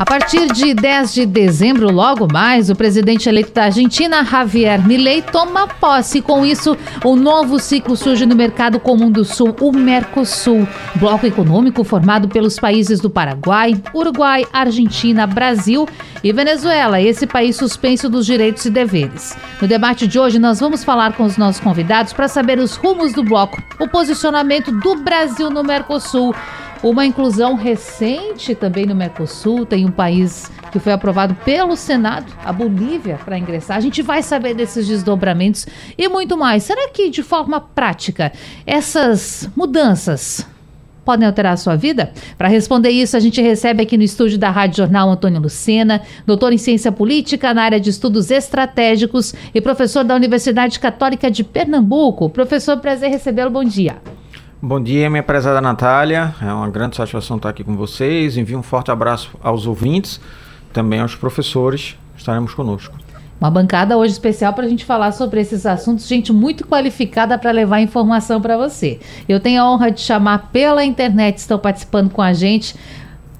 a partir de 10 de dezembro, logo mais, o presidente eleito da Argentina, Javier Milei, toma posse. Com isso, um novo ciclo surge no mercado comum do Sul, o Mercosul, bloco econômico formado pelos países do Paraguai, Uruguai, Argentina, Brasil e Venezuela, esse país suspenso dos direitos e deveres. No debate de hoje, nós vamos falar com os nossos convidados para saber os rumos do bloco, o posicionamento do Brasil no Mercosul uma inclusão recente também no Mercosul, tem um país que foi aprovado pelo Senado, a Bolívia, para ingressar. A gente vai saber desses desdobramentos e muito mais. Será que, de forma prática, essas mudanças podem alterar a sua vida? Para responder isso, a gente recebe aqui no estúdio da Rádio Jornal Antônio Lucena, doutor em ciência política na área de estudos estratégicos e professor da Universidade Católica de Pernambuco. Professor, prazer recebê-lo. Bom dia. Bom dia, minha prezada Natália. É uma grande satisfação estar aqui com vocês. Envio um forte abraço aos ouvintes, também aos professores. Estaremos conosco. Uma bancada hoje especial para a gente falar sobre esses assuntos. Gente muito qualificada para levar informação para você. Eu tenho a honra de chamar pela internet, estão participando com a gente.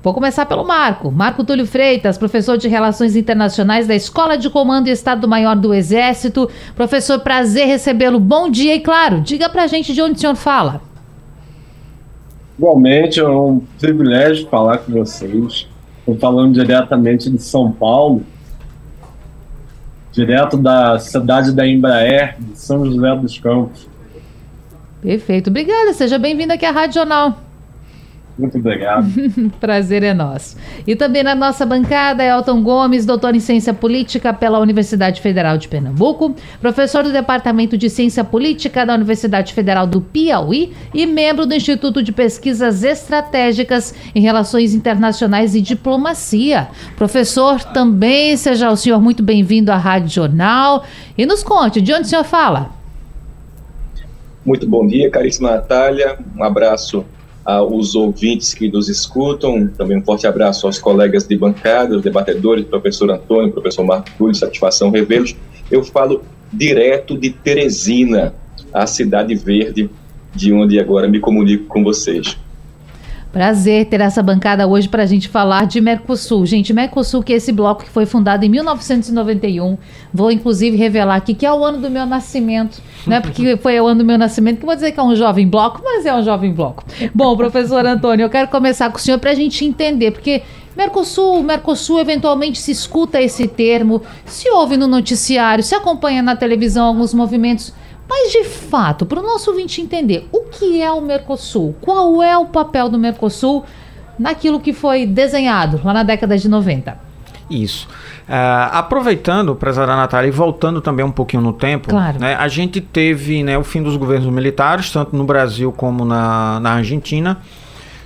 Vou começar pelo Marco. Marco Túlio Freitas, professor de Relações Internacionais da Escola de Comando e Estado-Maior do Exército. Professor, prazer recebê-lo. Bom dia e, claro, diga para a gente de onde o senhor fala. Igualmente, é um privilégio falar com vocês. Estou falando diretamente de São Paulo, direto da cidade da Embraer, de São José dos Campos. Perfeito. Obrigada. Seja bem-vindo aqui à Rádio Jornal. Muito obrigado. Prazer é nosso. E também na nossa bancada, Elton Gomes, doutor em Ciência Política pela Universidade Federal de Pernambuco, professor do Departamento de Ciência Política da Universidade Federal do Piauí e membro do Instituto de Pesquisas Estratégicas em Relações Internacionais e Diplomacia. Professor, também seja o senhor muito bem-vindo à Rádio Jornal. E nos conte, de onde o senhor fala? Muito bom dia, caríssima Natália. Um abraço aos ouvintes que nos escutam. Também um forte abraço aos colegas de bancada, os debatedores, professor Antônio, professor Marco Túlio, satisfação revê-los. Eu falo direto de Teresina, a cidade verde, de onde agora me comunico com vocês. Prazer ter essa bancada hoje para a gente falar de Mercosul. Gente, Mercosul que é esse bloco que foi fundado em 1991. Vou inclusive revelar aqui que é o ano do meu nascimento, né? Porque foi o ano do meu nascimento, que vou dizer que é um jovem bloco, mas é um jovem bloco. Bom, professor Antônio, eu quero começar com o senhor para a gente entender, porque Mercosul, Mercosul eventualmente se escuta esse termo, se ouve no noticiário, se acompanha na televisão alguns movimentos mas, de fato, para o nosso ouvinte entender, o que é o Mercosul? Qual é o papel do Mercosul naquilo que foi desenhado lá na década de 90? Isso. Uh, aproveitando, prezada Natália, e voltando também um pouquinho no tempo, claro. né, a gente teve né, o fim dos governos militares, tanto no Brasil como na, na Argentina.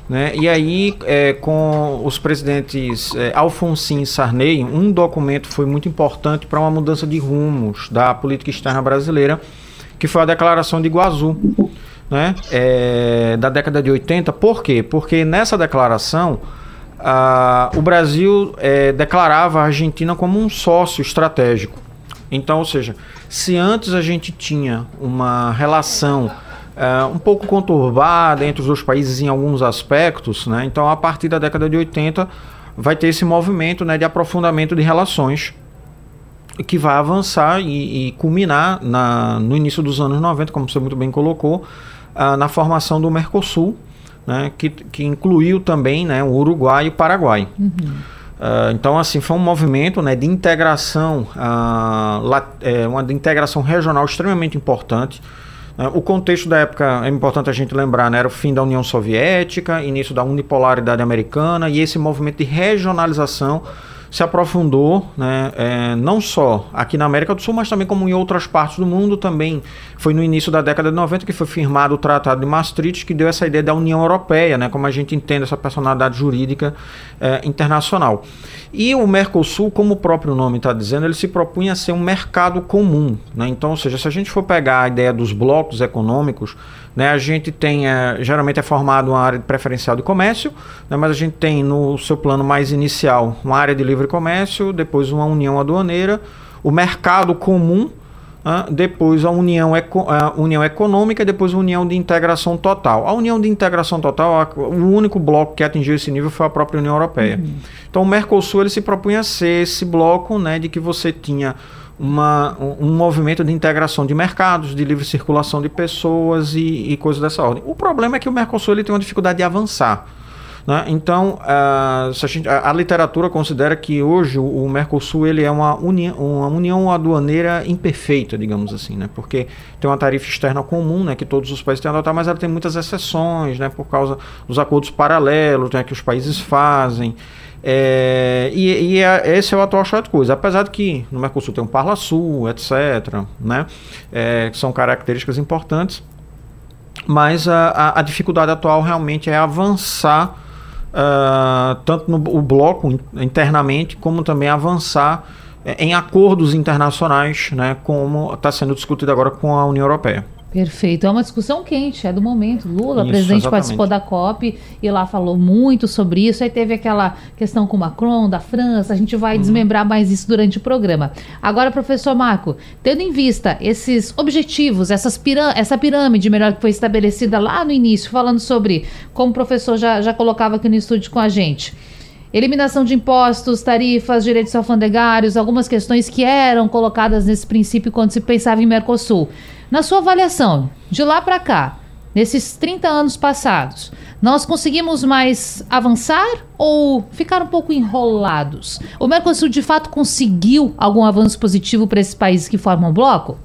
Né? E aí, é, com os presidentes é, Alfonsin e Sarney, um documento foi muito importante para uma mudança de rumos da política externa brasileira, que foi a Declaração de Iguaçu, né? É, da década de 80. Por quê? Porque nessa declaração o Brasil é, declarava a Argentina como um sócio estratégico. Então, ou seja, se antes a gente tinha uma relação é, um pouco conturbada entre os dois países em alguns aspectos, né? então a partir da década de 80 vai ter esse movimento né, de aprofundamento de relações que vai avançar e, e culminar na, no início dos anos 90, como você muito bem colocou, uh, na formação do Mercosul, né, que, que incluiu também né, o Uruguai e o Paraguai. Uhum. Uh, então, assim, foi um movimento né, de integração, uh, la, é, uma de integração regional extremamente importante. Uh, o contexto da época é importante a gente lembrar, né, era o fim da União Soviética, início da unipolaridade americana e esse movimento de regionalização se aprofundou, né, é, não só aqui na América do Sul, mas também como em outras partes do mundo também. Foi no início da década de 90 que foi firmado o Tratado de Maastricht, que deu essa ideia da União Europeia, né, como a gente entende essa personalidade jurídica é, internacional. E o Mercosul, como o próprio nome está dizendo, ele se propunha a ser um mercado comum. Né? Então, ou seja, se a gente for pegar a ideia dos blocos econômicos, Né, a gente tem, é, geralmente é formado uma área de preferencial de comércio, né, mas a gente tem no seu plano mais inicial uma área de livre comércio, depois uma união aduaneira, o mercado comum, uh, depois a união, eco, a união econômica e depois a união de integração total. A união de integração total, a, o único bloco que atingiu esse nível foi a própria União Europeia. Uhum. Então o Mercosul ele se propunha ser esse bloco né, de que você tinha uma, um movimento de integração de mercados, de livre circulação de pessoas e, e coisas dessa ordem. O problema é que o Mercosul ele tem uma dificuldade de avançar. Né? Então, a, a, a, literatura considera que hoje o, o Mercosul ele é uma, uni, uma união aduaneira imperfeita, digamos assim, né? porque tem uma tarifa externa comum né, que todos os países têm a adotar, mas ela tem muitas exceções né, por causa dos acordos paralelos né, que os países fazem. É, e, e é, esse é o atual estado de coisa. Apesar de que no Mercosul tem um Parla Sul, etc., né, é, que são características importantes, mas a, a, a dificuldade atual realmente é avançar uh, tanto no o bloco internamente, como também avançar eh, em acordos internacionais, né, como está sendo discutido agora com a União Europeia. Perfeito. É uma discussão quente, é do momento. Lula, isso, presidente, exatamente. participou da COP e lá falou muito sobre isso. Aí teve aquela questão com Macron, da França. A gente vai uhum. desmembrar mais isso durante o programa. Agora, professor Marco, tendo em vista esses objetivos, essas pirâ essa pirâmide melhor que foi estabelecida lá no início, falando sobre, como o professor já, já colocava aqui no estúdio com a gente. Eliminação de impostos, tarifas, direitos alfandegários, algumas questões que eram colocadas nesse princípio quando se pensava em Mercosul. Na sua avaliação, de lá para cá, nesses 30 anos passados, nós conseguimos mais avançar ou ficar um pouco enrolados? O Mercosul de fato conseguiu algum avanço positivo para esses países que formam o bloco?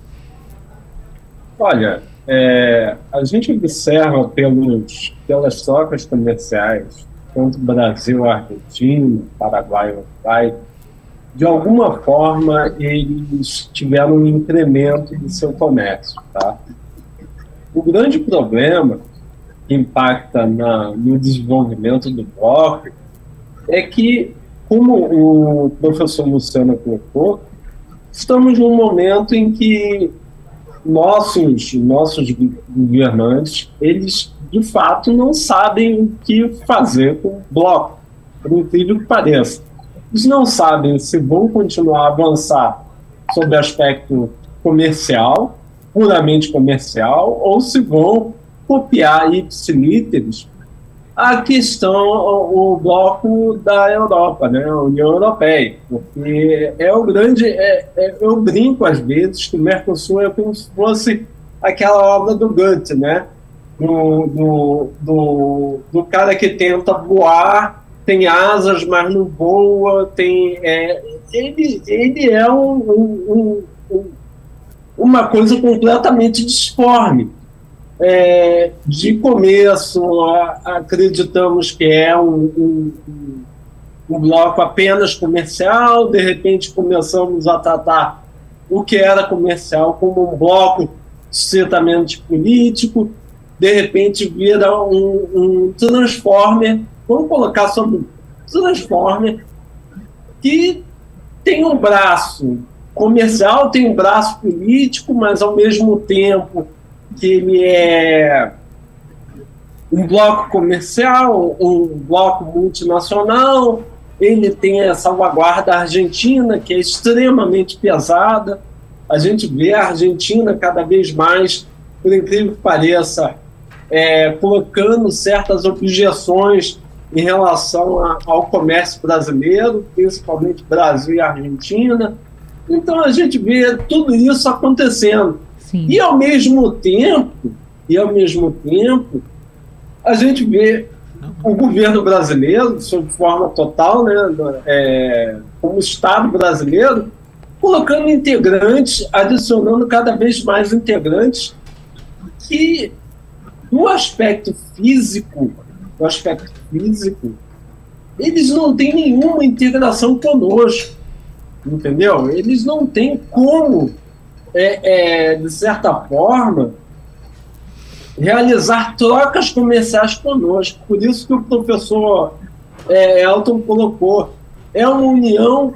Olha, é, a gente observa pelos, pelas trocas comerciais, tanto Brasil, Argentina, Paraguai, Uruguai, de alguma forma, eles tiveram um incremento do seu comércio. Tá? O grande problema que impacta na, no desenvolvimento do bloco é que, como o professor Luciano colocou, estamos num momento em que nossos, nossos governantes, eles de fato não sabem o que fazer com o bloco, por incrível que pareça. Eles não sabem se vão continuar a avançar sobre aspecto comercial, puramente comercial, ou se vão copiar ipsilíteres a questão, o, o, bloco da Europa, né, a União Europeia, porque é o grande, é, é, eu brinco às vezes que o Mercosul é como se fosse aquela obra do Goethe, né, do, do, do, do cara que tenta voar tem asas, mas não voa, tem, é, ele, ele é um, um, um, uma coisa completamente disforme. É, de começo, a, acreditamos que é um, um bloco apenas comercial, de repente começamos a tratar o que era comercial como um bloco estritamente político, de repente vira um, um transformer vamos colocar sobre um Transformer que tem um braço comercial, tem um braço político, mas ao mesmo tempo que ele é um bloco comercial, um bloco multinacional, ele tem a salvaguarda argentina, que é extremamente pesada. A gente vê a Argentina cada vez mais, por incrível que pareça, é, colocando certas objeções em relação a, ao comércio brasileiro, principalmente Brasil e Argentina. Então a gente vê tudo isso acontecendo. Sim. E ao mesmo tempo, e ao mesmo tempo, a gente vê o governo brasileiro, sob forma total, né, é, como Estado brasileiro, colocando integrantes, adicionando cada vez mais integrantes que, no aspecto físico, no aspecto físico, eles não têm nenhuma integração conosco, entendeu? Eles não têm como, é, é, de certa forma, realizar trocas comerciais conosco. Por isso que o professor é, Elton colocou, é uma união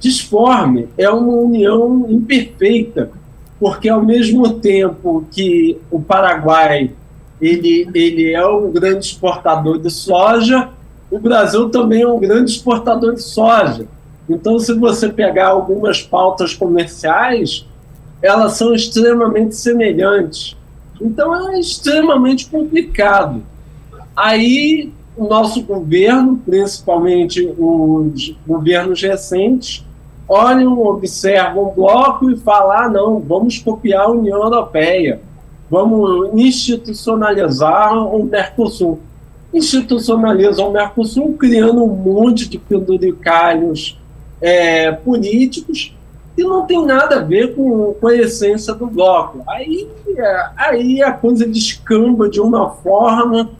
disforme, é uma união imperfeita, porque ao mesmo tempo que o Paraguai ele, ele é um grande exportador de soja, o Brasil também é um grande exportador de soja. Então, se você pegar algumas pautas comerciais, elas são extremamente semelhantes. Então, é extremamente complicado. Aí, o nosso governo, principalmente os governos recentes, olham, observam o bloco e falam: ah, não, vamos copiar a União Europeia, vamos institucionalizar o Mercosul. Institucionaliza o Mercosul, criando um monte de penduricalhos é, políticos que não tem nada a ver com, com a essência do bloco. Aí, é, aí a coisa descamba de uma forma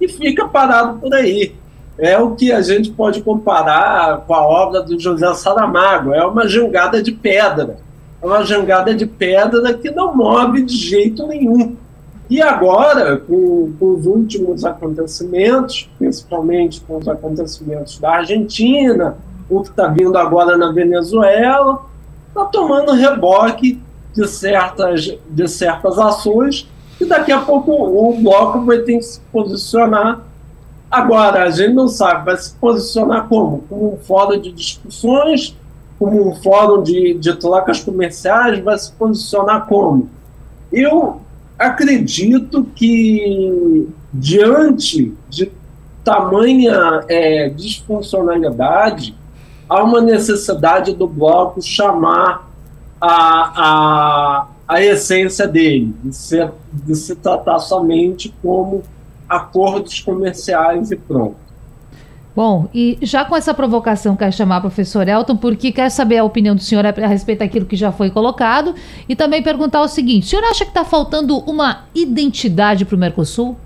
e fica parado por aí. É o que a gente pode comparar com a obra do José Saramago, é uma jangada de pedra. É uma jangada de pedra que não move de jeito nenhum. E agora, com, com os últimos acontecimentos, principalmente com os acontecimentos da Argentina, o que está vindo agora na Venezuela, está tomando reboque de certas, de certas ações e daqui a pouco o bloco vai ter que se posicionar. Agora, a gente não sabe, vai se posicionar como? Como um de discussões, como um fórum de, de trocas comerciais, vai se posicionar como? Eu acredito que, diante de tamanha é, disfuncionalidade, há uma necessidade do bloco chamar a, a, a essência dele, de, ser, de se tratar somente como acordos comerciais e pronto. Bom, e já com essa provocação, quer chamar o professor Elton, porque quer saber a opinião do senhor a respeito daquilo que já foi colocado e também perguntar o seguinte: o senhor acha que está faltando uma identidade para o Mercosul?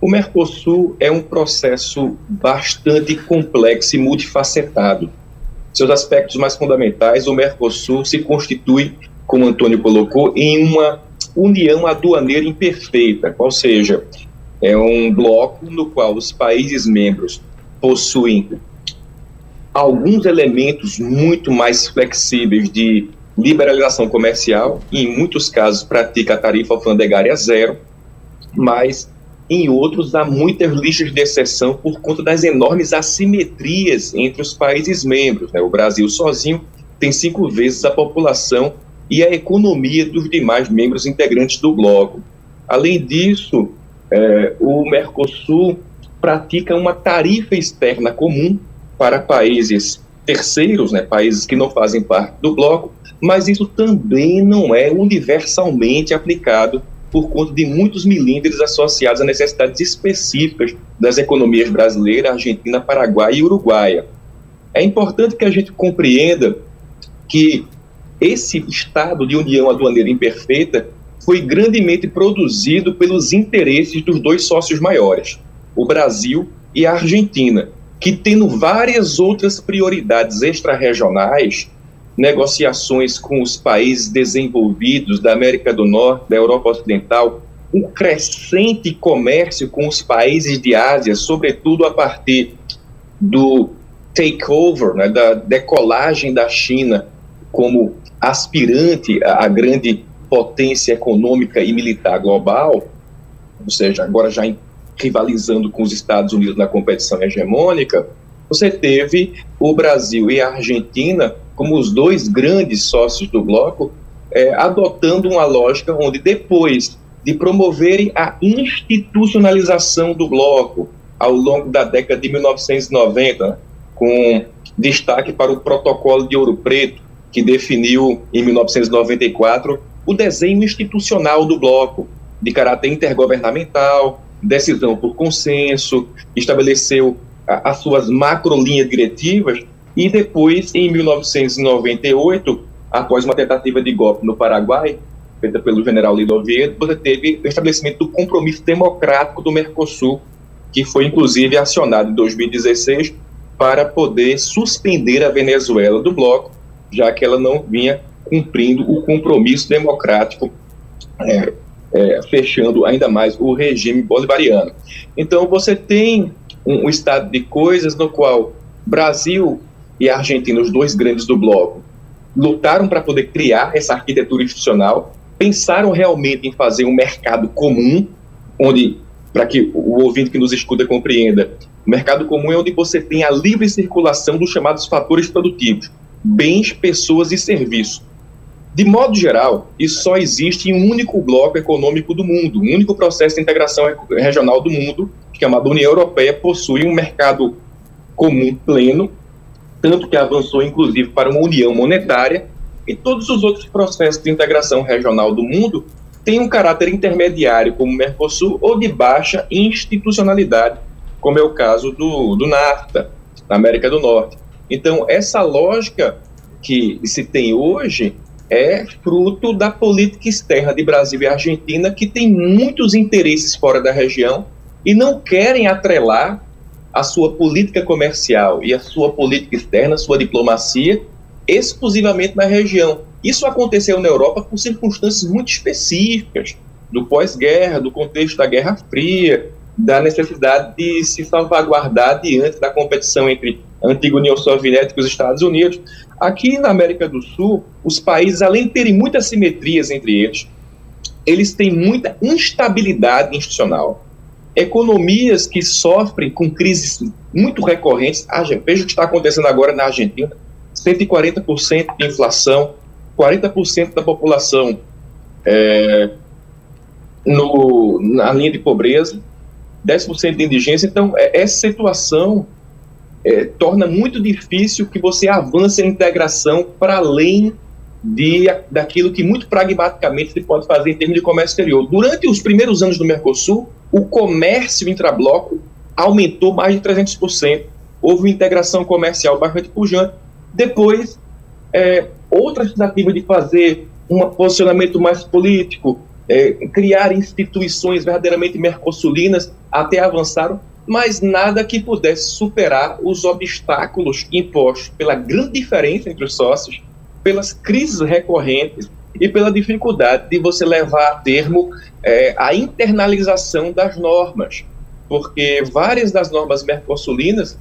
O Mercosul é um processo bastante complexo e multifacetado. Seus aspectos mais fundamentais, o Mercosul se constitui, como Antônio colocou, em uma união aduaneira imperfeita, ou seja, é um bloco no qual os países membros possuem alguns elementos muito mais flexíveis de liberalização comercial, e em muitos casos pratica a tarifa alfandegária zero, mas em outros, há muitas listas de exceção por conta das enormes assimetrias entre os países membros. Né? O Brasil sozinho tem cinco vezes a população e a economia dos demais membros integrantes do bloco. Além disso, é, o Mercosul pratica uma tarifa externa comum para países terceiros, né, países que não fazem parte do bloco, mas isso também não é universalmente aplicado por conta de muitos milímetros associados a necessidades específicas das economias brasileira, argentina, paraguaia e uruguaia. É importante que a gente compreenda que esse estado de união aduaneira imperfeita foi grandemente produzido pelos interesses dos dois sócios maiores, o Brasil e a Argentina, que tendo várias outras prioridades extra-regionais, negociações com os países desenvolvidos da América do Norte, da Europa Ocidental, um crescente comércio com os países de Ásia, sobretudo a partir do takeover, né, da decolagem da China como aspirante à grande potência econômica e militar global, ou seja, agora já rivalizando com os Estados Unidos na competição hegemônica, você teve o Brasil e a Argentina como os dois grandes sócios do bloco, é, adotando uma lógica onde, depois de promoverem a institucionalização do bloco ao longo da década de 1990, com destaque para o Protocolo de Ouro Preto, que definiu em 1994 o desenho institucional do bloco, de caráter intergovernamental, decisão por consenso, estabeleceu as suas macrolinhas diretivas e depois, em 1998, após uma tentativa de golpe no Paraguai, feita pelo general Lilo Vieira, você teve o estabelecimento do compromisso democrático do Mercosul, que foi inclusive acionado em 2016 para poder suspender a Venezuela do bloco, já que ela não vinha cumprindo o compromisso democrático, é, é, fechando ainda mais o regime bolivariano. Então você tem um, um estado de coisas no qual Brasil e Argentina, os dois grandes do bloco, lutaram para poder criar essa arquitetura institucional, pensaram realmente em fazer um mercado comum, onde, para que o ouvinte que nos escuta compreenda, o mercado comum é onde você tem a livre circulação dos chamados fatores produtivos, bens, pessoas e serviços. De modo geral, isso só existe em um único bloco econômico do mundo, um único processo de integração regional do mundo, chamado União Europeia, possui um mercado comum pleno, tanto que avançou inclusive para uma união monetária, e todos os outros processos de integração regional do mundo têm um caráter intermediário, como o Mercosul, ou de baixa institucionalidade, como é o caso do, do NAFTA, na América do Norte. Então, essa lógica que se tem hoje é fruto da política externa de Brasil e Argentina, que tem muitos interesses fora da região e não querem atrelar a sua política comercial e a sua política externa, sua diplomacia, exclusivamente na região. Isso aconteceu na Europa por circunstâncias muito específicas, do pós-guerra, do contexto da Guerra Fria, da necessidade de se salvaguardar diante da competição entre a antiga União Soviética e os Estados Unidos. Aqui na América do Sul, os países, além de terem muitas simetrias entre eles, eles têm muita instabilidade institucional. Economias que sofrem com crises muito recorrentes. Veja o que está acontecendo agora na Argentina: 140% de inflação, 40% da população é, no, na linha de pobreza, 10% de indigência. Então, é, essa situação é, torna muito difícil que você avance a integração para além de, daquilo que muito pragmaticamente se pode fazer em termos de comércio exterior. Durante os primeiros anos do Mercosul, o comércio intrabloco aumentou mais de 300%. Houve uma integração comercial bastante pujante. Depois, é, outra tentativa de fazer um posicionamento mais político, é, criar instituições verdadeiramente mercosulinas, até avançaram, mas nada que pudesse superar os obstáculos impostos pela grande diferença entre os sócios, pelas crises recorrentes e pela dificuldade de você levar a termo é, a internalização das normas, porque várias das normas mercosulinas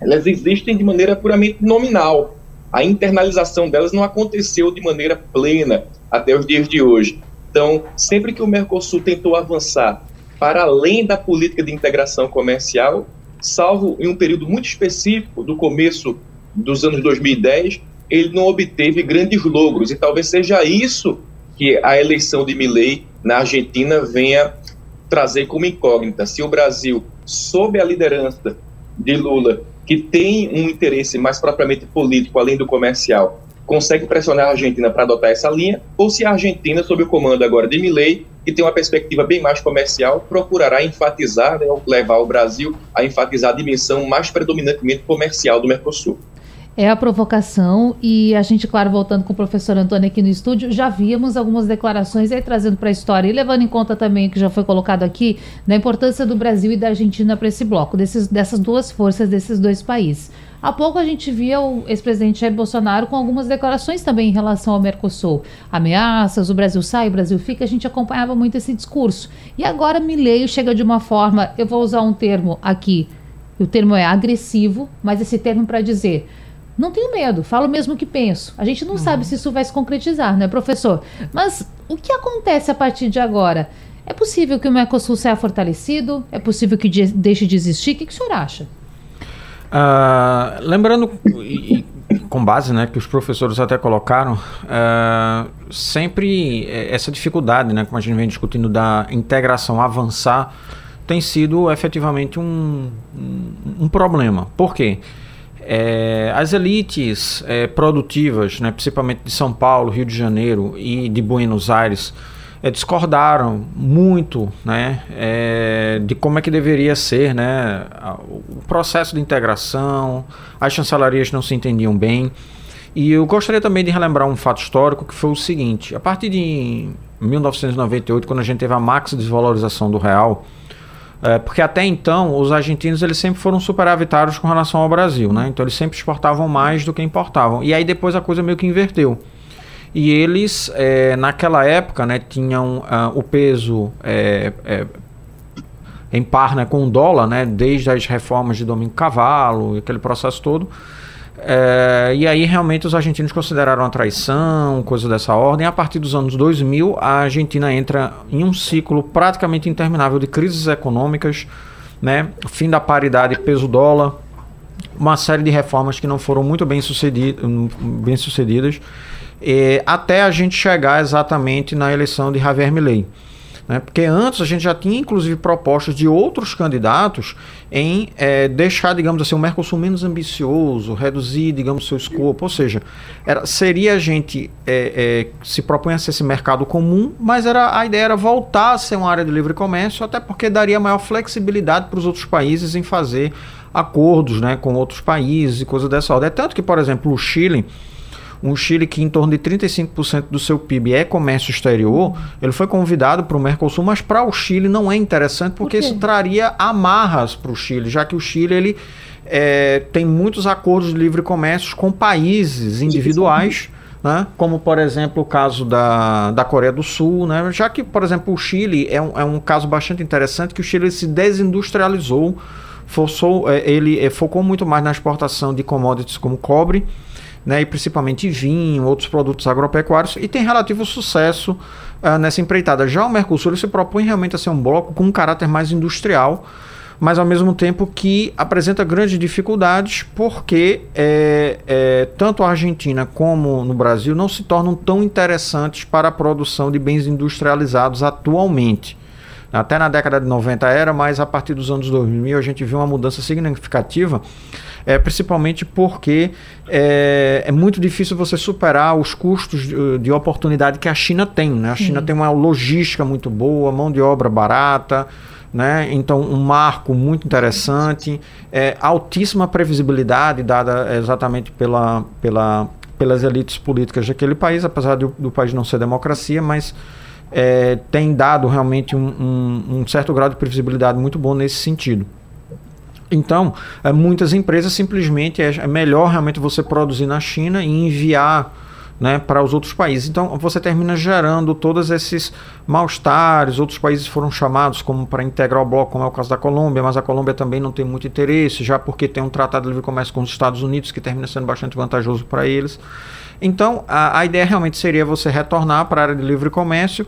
elas existem de maneira puramente nominal. A internalização delas não aconteceu de maneira plena até os dias de hoje. Então, sempre que o Mercosul tentou avançar para além da política de integração comercial, salvo em um período muito específico do começo dos anos 2010, ele não obteve grandes logros. E talvez seja isso que a eleição de Milley na Argentina venha trazer como incógnita. Se o Brasil, sob a liderança de Lula, que tem um interesse mais propriamente político, além do comercial, consegue pressionar a Argentina para adotar essa linha, ou se a Argentina, sob o comando agora de Milei, que tem uma perspectiva bem mais comercial, procurará enfatizar, né, levar o Brasil a enfatizar a dimensão mais predominantemente comercial do Mercosul. É a provocação e a gente, claro, voltando com o professor Antônio aqui no estúdio, já víamos algumas declarações aí trazendo para a história e levando em conta também que já foi colocado aqui da importância do Brasil e da Argentina para esse bloco, desses, dessas duas forças, desses dois países. Há pouco a gente via o ex-presidente Jair Bolsonaro com algumas declarações também em relação ao Mercosul. Ameaças, o Brasil sai, o Brasil fica, a gente acompanhava muito esse discurso. E agora Mileio chega de uma forma, eu vou usar um termo aqui, o termo é agressivo, mas esse termo para dizer não tenho medo, falo mesmo o que penso. A gente não uhum. sabe se isso vai se concretizar, né, professor? Mas o que acontece a partir de agora? É possível que o Mercosul saia fortalecido? É possível que de deixe de existir? O que, que o senhor acha? Uh, lembrando, e, com base né, que os professores até colocaram, uh, sempre essa dificuldade, né, como a gente vem discutindo, da integração avançar, tem sido efetivamente um, um, um problema. Por quê? Porque é, as elites é, produtivas, né, principalmente de São Paulo, Rio de Janeiro e de Buenos Aires, é, discordaram muito né, é, de como é que deveria ser né, o processo de integração, as chancelarias não se entendiam bem. E eu gostaria também de relembrar um fato histórico que foi o seguinte: a partir de 1998, quando a gente teve a max desvalorização do real, é, porque até então os argentinos eles sempre foram superavitários com relação ao Brasil, né? Então eles sempre exportavam mais do que importavam. E aí depois a coisa meio que inverteu. E eles, é, naquela época, né, tinham uh, o peso é, é, em par né, com o dólar, né, desde as reformas de Domingo Cavalo, aquele processo todo. É, e aí realmente os argentinos consideraram a traição, coisa dessa ordem. A partir dos anos 2000, a Argentina entra em um ciclo praticamente interminável de crises econômicas, né? fim da paridade peso-dólar, uma série de reformas que não foram muito bem, sucedidas, bem sucedidas, é, até a gente chegar exatamente na eleição de Javier Milei. Né? Porque antes a gente já tinha, inclusive, propostas de outros candidatos em é, deixar, digamos assim, o Mercosul menos ambicioso, reduzir, digamos, seu escopo. Ou seja, era, seria a gente é, é, se propunha a ser esse mercado comum, mas era, a ideia era voltar a ser uma área de livre comércio, até porque daria maior flexibilidade para os outros países em fazer acordos né, com outros países e coisas dessa ordem. É tanto que, por exemplo, o Chile um Chile que em torno de 35% do seu PIB é comércio exterior, ele foi convidado para o Mercosul, mas para o Chile não é interessante porque Por isso traria amarras para o Chile, já que o Chile ele é, tem muitos acordos de livre comércio com países individuais. Né? como por exemplo o caso da, da Coreia do Sul, né? já que, por exemplo, o Chile é um, é um caso bastante interessante, que o Chile se desindustrializou, forçou, é, ele é, focou muito mais na exportação de commodities como cobre, né, e principalmente vinho, outros produtos agropecuários, e tem relativo sucesso uh, nessa empreitada. Já o Mercosul se propõe realmente a ser um bloco com um caráter mais industrial, mas ao mesmo tempo que apresenta grandes dificuldades, porque é, é, tanto a Argentina como no Brasil não se tornam tão interessantes para a produção de bens industrializados atualmente. Até na década de 90 era, mas a partir dos anos 2000 a gente viu uma mudança significativa é, principalmente porque é, é, muito difícil você superar os custos de, de oportunidade que a China tem. Né? A China tem uma logística muito boa, mão de obra barata. Né? Então, um marco muito interessante, é, altíssima previsibilidade dada exatamente pela, pela, pelas elites políticas daquele país, apesar do, do país não ser democracia, mas é, tem dado realmente um, um, um certo grau de previsibilidade muito bom nesse sentido. Então, é, muitas empresas simplesmente é, é, melhor realmente você produzir na China e enviar né, para os outros países. Então, você termina gerando todos esses mal-estares. Outros países foram chamados como para integrar o bloco, como é o caso da Colômbia, mas a Colômbia também não tem muito interesse, já porque tem um tratado de livre comércio com os Estados Unidos que termina sendo bastante vantajoso para eles. Então, a, a ideia realmente seria você retornar para a área de livre comércio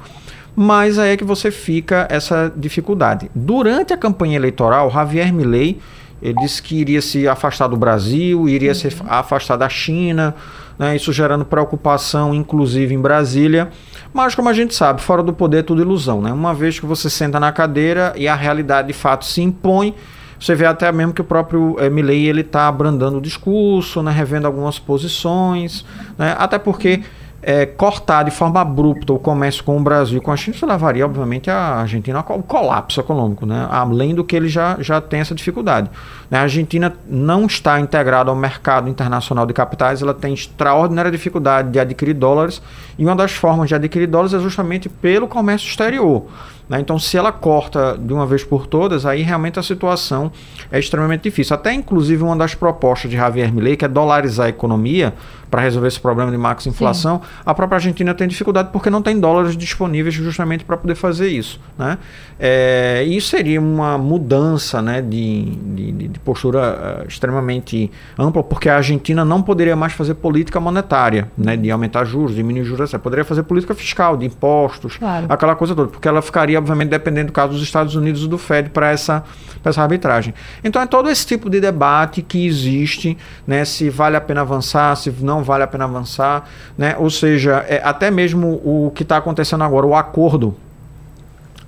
mas aí é que você fica essa dificuldade. Durante a campanha eleitoral, Javier Milei ele disse que iria se afastar do Brasil, iria uhum. se afastar da China, né, isso gerando preocupação, inclusive em Brasília. Mas, como a gente sabe, fora do poder é tudo ilusão. Né? Uma vez que você senta na cadeira e a realidade de fato se impõe, você vê até mesmo que o próprio é, Milley está abrandando o discurso, né, revendo algumas posições, né, até porque é, cortar de forma abrupta o comércio com o Brasil com a China, isso levaria, obviamente, a Argentina ao colapso econômico, né? além do que ele já, já tem essa dificuldade. Né? A Argentina não está integrada ao mercado internacional de capitais, ela tem extraordinária dificuldade de adquirir dólares, e uma das formas de adquirir dólares é justamente pelo comércio exterior. Né? Então, se ela corta de uma vez por todas, aí realmente a situação é extremamente difícil. Até, inclusive, uma das propostas de Javier Milei, que é dolarizar a economia para resolver esse problema de max inflação, Sim. a própria Argentina tem dificuldade porque não tem dólares disponíveis justamente para poder fazer isso. Né? É, isso seria uma mudança né, de, de, de postura uh, extremamente ampla, porque a Argentina não poderia mais fazer política monetária, né, de aumentar juros, diminuir juros, ela poderia fazer política fiscal, de impostos, claro. aquela coisa toda, porque ela ficaria obviamente, dependendo do caso dos Estados Unidos e do Fed para essa, essa arbitragem. Então, é todo esse tipo de debate que existe, né, se vale a pena avançar, se não vale a pena avançar, né, ou seja, é, até mesmo o que está acontecendo agora, o acordo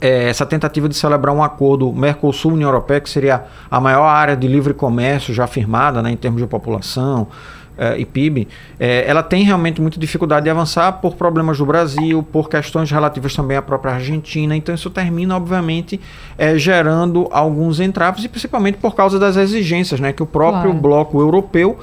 é, essa tentativa de celebrar um acordo Mercosul-União Europeia, que seria a maior área de livre comércio já firmada né, em termos de população, uh, e PIB, é, ela tem realmente muita dificuldade de avançar por problemas do Brasil, por questões relativas também à própria Argentina. Então isso termina, obviamente, é, gerando alguns entraves e principalmente por causa das exigências né, que o próprio claro. bloco europeu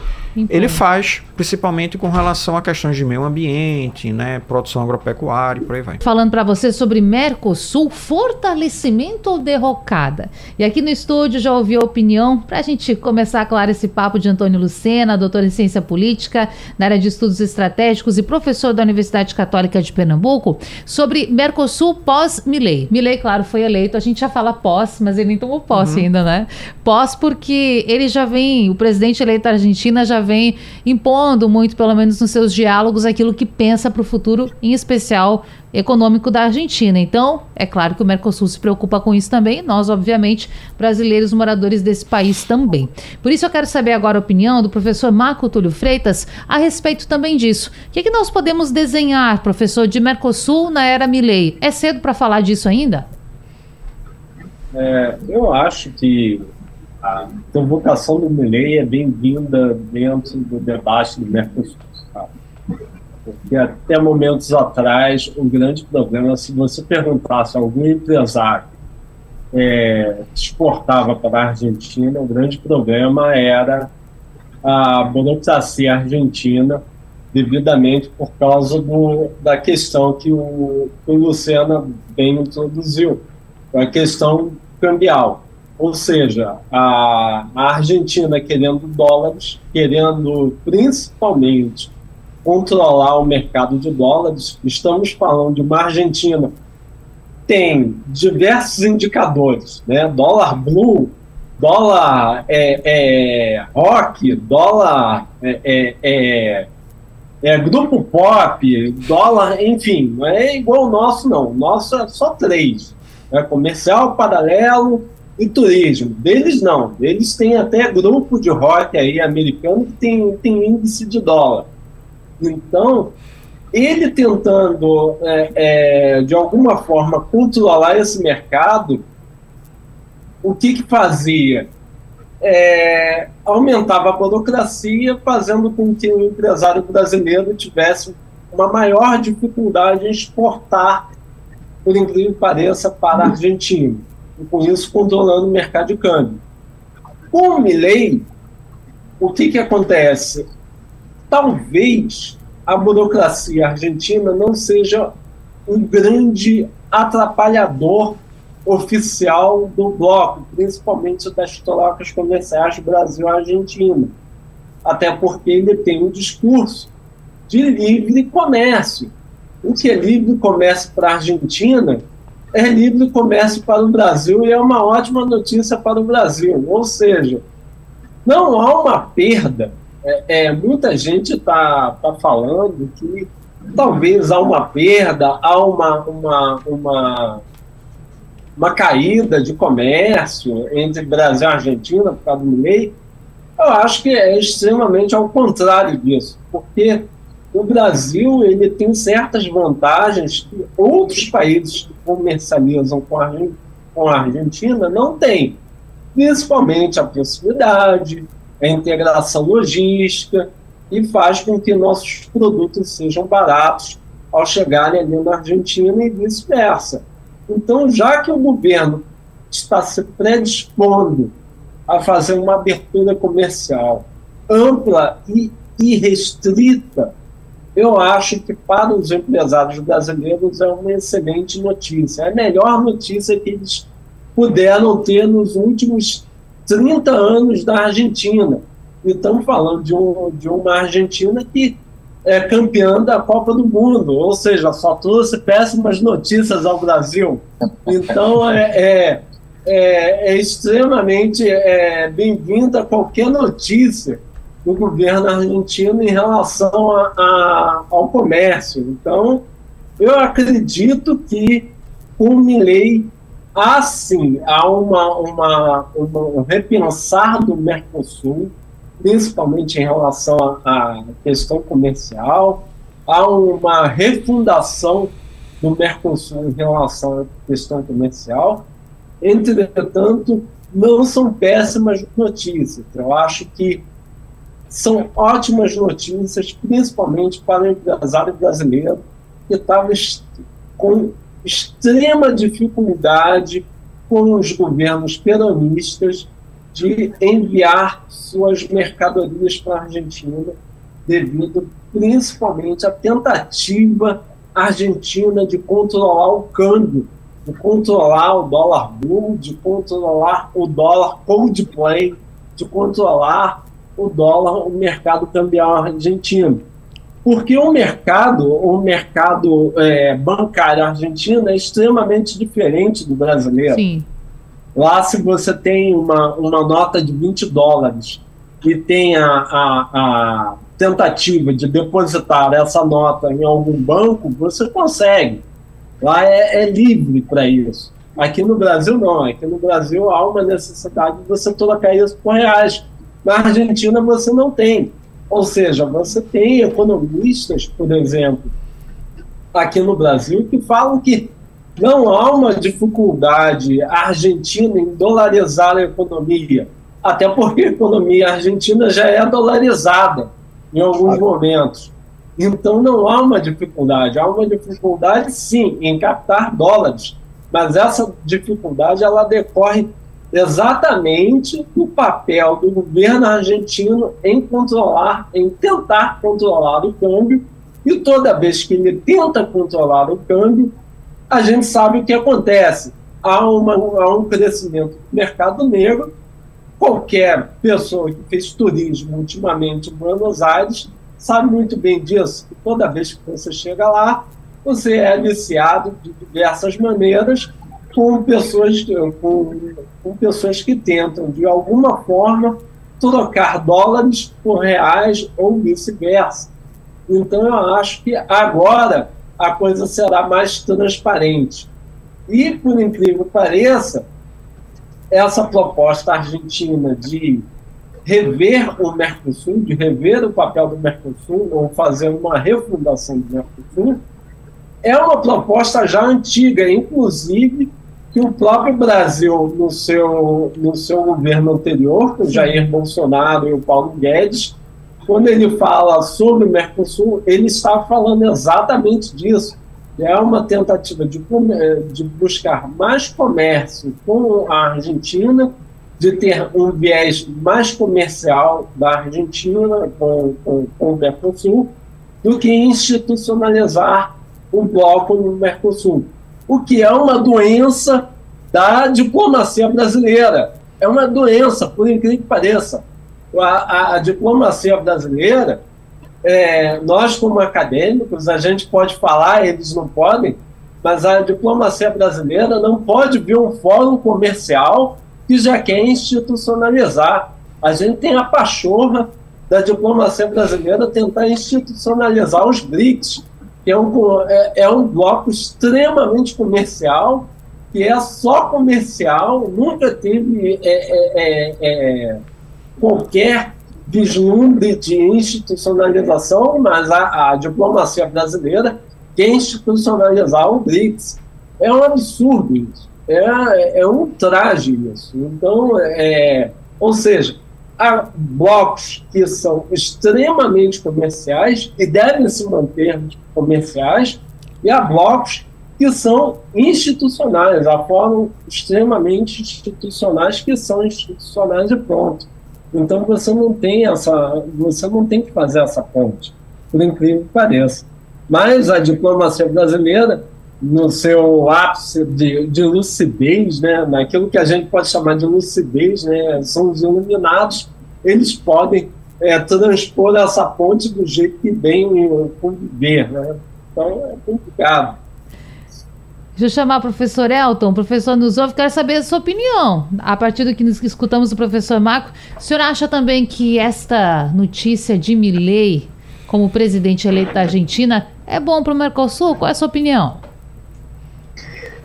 ele faz, principalmente com relação a questões de meio ambiente, né, produção agropecuária e por aí vai. Falando para você sobre Mercosul, fortalecimento ou derrocada? E aqui no estúdio já ouvi a opinião, para a gente começar, claro, esse papo de Antônio Lucena, doutor em ciência política, na área de estudos estratégicos e professor da Universidade Católica de Pernambuco, sobre Mercosul pós-Milei. Milei, claro, foi eleito, a gente já fala pós, mas ele nem tomou posse uhum. ainda, né? Pós porque ele já vem, o presidente eleito da Argentina já vem impondo muito, pelo menos nos seus diálogos, aquilo que pensa para o futuro, em especial econômico da Argentina. Então, é claro que o Mercosul se preocupa com isso também, nós, obviamente, brasileiros moradores desse país também. Por isso eu quero saber agora a opinião do professor Marco Túlio Freitas a respeito também disso. O que, é que nós podemos desenhar, professor, de Mercosul na era Milley? É cedo para falar disso ainda? É, eu acho que a convocação do Milley é bem-vinda dentro do debate do Mercosul. Sabe? Porque até momentos atrás, o grande problema, se você perguntasse a algum empresário é, exportava para a Argentina, o grande problema era a burocracia argentina, devidamente por causa do, da questão que o, que o Luciano bem introduziu, a questão cambial. Ou seja, a, Argentina querendo dólares, querendo principalmente controlar o mercado de dólares, estamos falando de uma Argentina tem diversos indicadores, né? Dólar blue, dólar é, é, rock, dólar é, é, é, é, grupo pop, dólar, enfim, não é igual o nosso, não. O nosso é só três. É comercial, paralelo e turismo. Deles não. Eles têm até grupo de rock aí americano que tem, tem índice de dólar. Então, ele tentando, é, é, de alguma forma, controlar esse mercado, o que, que fazia? É, aumentava a burocracia, fazendo com que o empresário brasileiro tivesse uma maior dificuldade em exportar, por incrível que pareça, para a Argentina. E com isso, controlando o mercado de câmbio. Com o Milley, o que, que acontece? talvez a burocracia argentina não seja um grande atrapalhador oficial do bloco, principalmente das trocas comerciais Brasil-Argentina. Até porque ele tem um discurso de livre comércio. O que é livre comércio para a Argentina é livre comércio para o Brasil e é uma ótima notícia para o Brasil. Ou seja, não há uma perda é, é, muita gente está tá falando que talvez há uma perda, há uma, uma, uma, uma caída de comércio entre Brasil e Argentina por causa do lei. Eu acho que é extremamente ao contrário disso, porque o Brasil ele tem certas vantagens que outros países que comercializam com a, com a Argentina não têm, principalmente a proximidade, a integração logística e faz com que nossos produtos sejam baratos ao chegarem ali na Argentina e vice-versa. Então, já que o governo está se predispondo a fazer uma abertura comercial ampla e irrestrita, eu acho que para os empresários brasileiros é uma excelente notícia. É a melhor notícia que eles puderam ter nos últimos 30 anos da Argentina. E estamos falando de, um, de uma Argentina que é campeã da Copa do Mundo, ou seja, só trouxe péssimas notícias ao Brasil. Então, é, é, é, é extremamente é, bem-vinda qualquer notícia do governo argentino em relação a, a, ao comércio. Então, eu acredito que o Milley há sim há uma, uma, uma, um repensar do Mercosul, principalmente em relação à questão comercial, há uma refundação do Mercosul em relação à questão comercial. Entretanto, não são péssimas notícias. Eu acho que são ótimas notícias, principalmente para o empresário brasileiro que estava com extrema dificuldade com os governos peronistas de enviar suas mercadorias para a Argentina, devido principalmente à tentativa argentina de controlar o câmbio, de controlar o dólar blue, de controlar o dólar Coldplay, de controlar o dólar, o mercado cambial argentino. Porque o mercado, o mercado é, bancário argentino é extremamente diferente do brasileiro. Sim. Lá, se você tem uma, uma nota de 20 dólares e tem a, a, a tentativa de depositar essa nota em algum banco, você consegue. Lá é, é livre para isso. Aqui no Brasil, não. Aqui no Brasil há uma necessidade de você trocar isso por reais. Na Argentina, você não tem. Ou seja, você tem economistas, por exemplo, aqui no Brasil, que falam que não há uma dificuldade argentina em dolarizar a economia, até porque a economia argentina já é dolarizada em alguns momentos. Então não há uma dificuldade, há uma dificuldade sim em captar dólares, mas essa dificuldade ela decorre exatamente do papel do governo argentino em controlar, em tentar controlar o câmbio, e toda vez que ele tenta controlar o câmbio, a gente sabe o que acontece. Há, uma, há um crescimento do mercado negro. Qualquer pessoa que fez turismo ultimamente em Buenos Aires sabe muito bem disso. Que toda vez que você chega lá, você é aliciado de diversas maneiras com pessoas, com, com pessoas que tentam, de alguma forma, trocar dólares por reais ou vice-versa. Então, eu acho que agora a coisa será mais transparente. E, por incrível que pareça, essa proposta argentina de rever o Mercosul, de rever o papel do Mercosul, ou fazer uma refundação do Mercosul, é uma proposta já antiga, inclusive que o próprio Brasil, no seu, no seu governo anterior, com o Jair Bolsonaro e o Paulo Guedes, quando ele fala sobre o Mercosul, ele está falando exatamente disso. É uma tentativa de, de buscar mais comércio com a Argentina, de ter um viés mais comercial da Argentina com, com, com o Mercosul, do que institucionalizar um bloco no Mercosul. O que é uma doença da diplomacia brasileira. É uma doença, por incrível que pareça a, a, a diplomacia brasileira, é, nós como acadêmicos, a gente pode falar, eles não podem, mas a diplomacia brasileira não pode vir um fórum comercial que já quer institucionalizar. A gente tem a pachorra da diplomacia brasileira tentar institucionalizar os BRICS, é um, é, é um bloco extremamente comercial, que é só comercial, nunca teve é, é, é, é qualquer vislumbre de institucionalização, mas a, a diplomacia brasileira quer institucionalizar o BRICS. É um absurdo isso. É, é um traje isso. Então, é, ou seja, há blocos que são extremamente comerciais e devem se manter comerciais, e há blocos que são institucionais, há fóruns extremamente institucionais que são institucionais e pronto. Então você não tem essa, você não tem que fazer essa ponte, por incrível que pareça. Mas a diplomacia brasileira, no seu ápice de, de lucidez, né, naquilo que a gente pode chamar de lucidez, né, são os iluminados, eles podem é, transpor essa ponte do jeito que bem conviver. Né? Então é complicado. Deixa eu chamar o professor Elton. O professor nos ouve, quero saber a sua opinião. A partir do que escutamos do professor Marco, o senhor acha também que esta notícia de Milley como presidente eleito da Argentina é bom para o Mercosul? Qual é a sua opinião?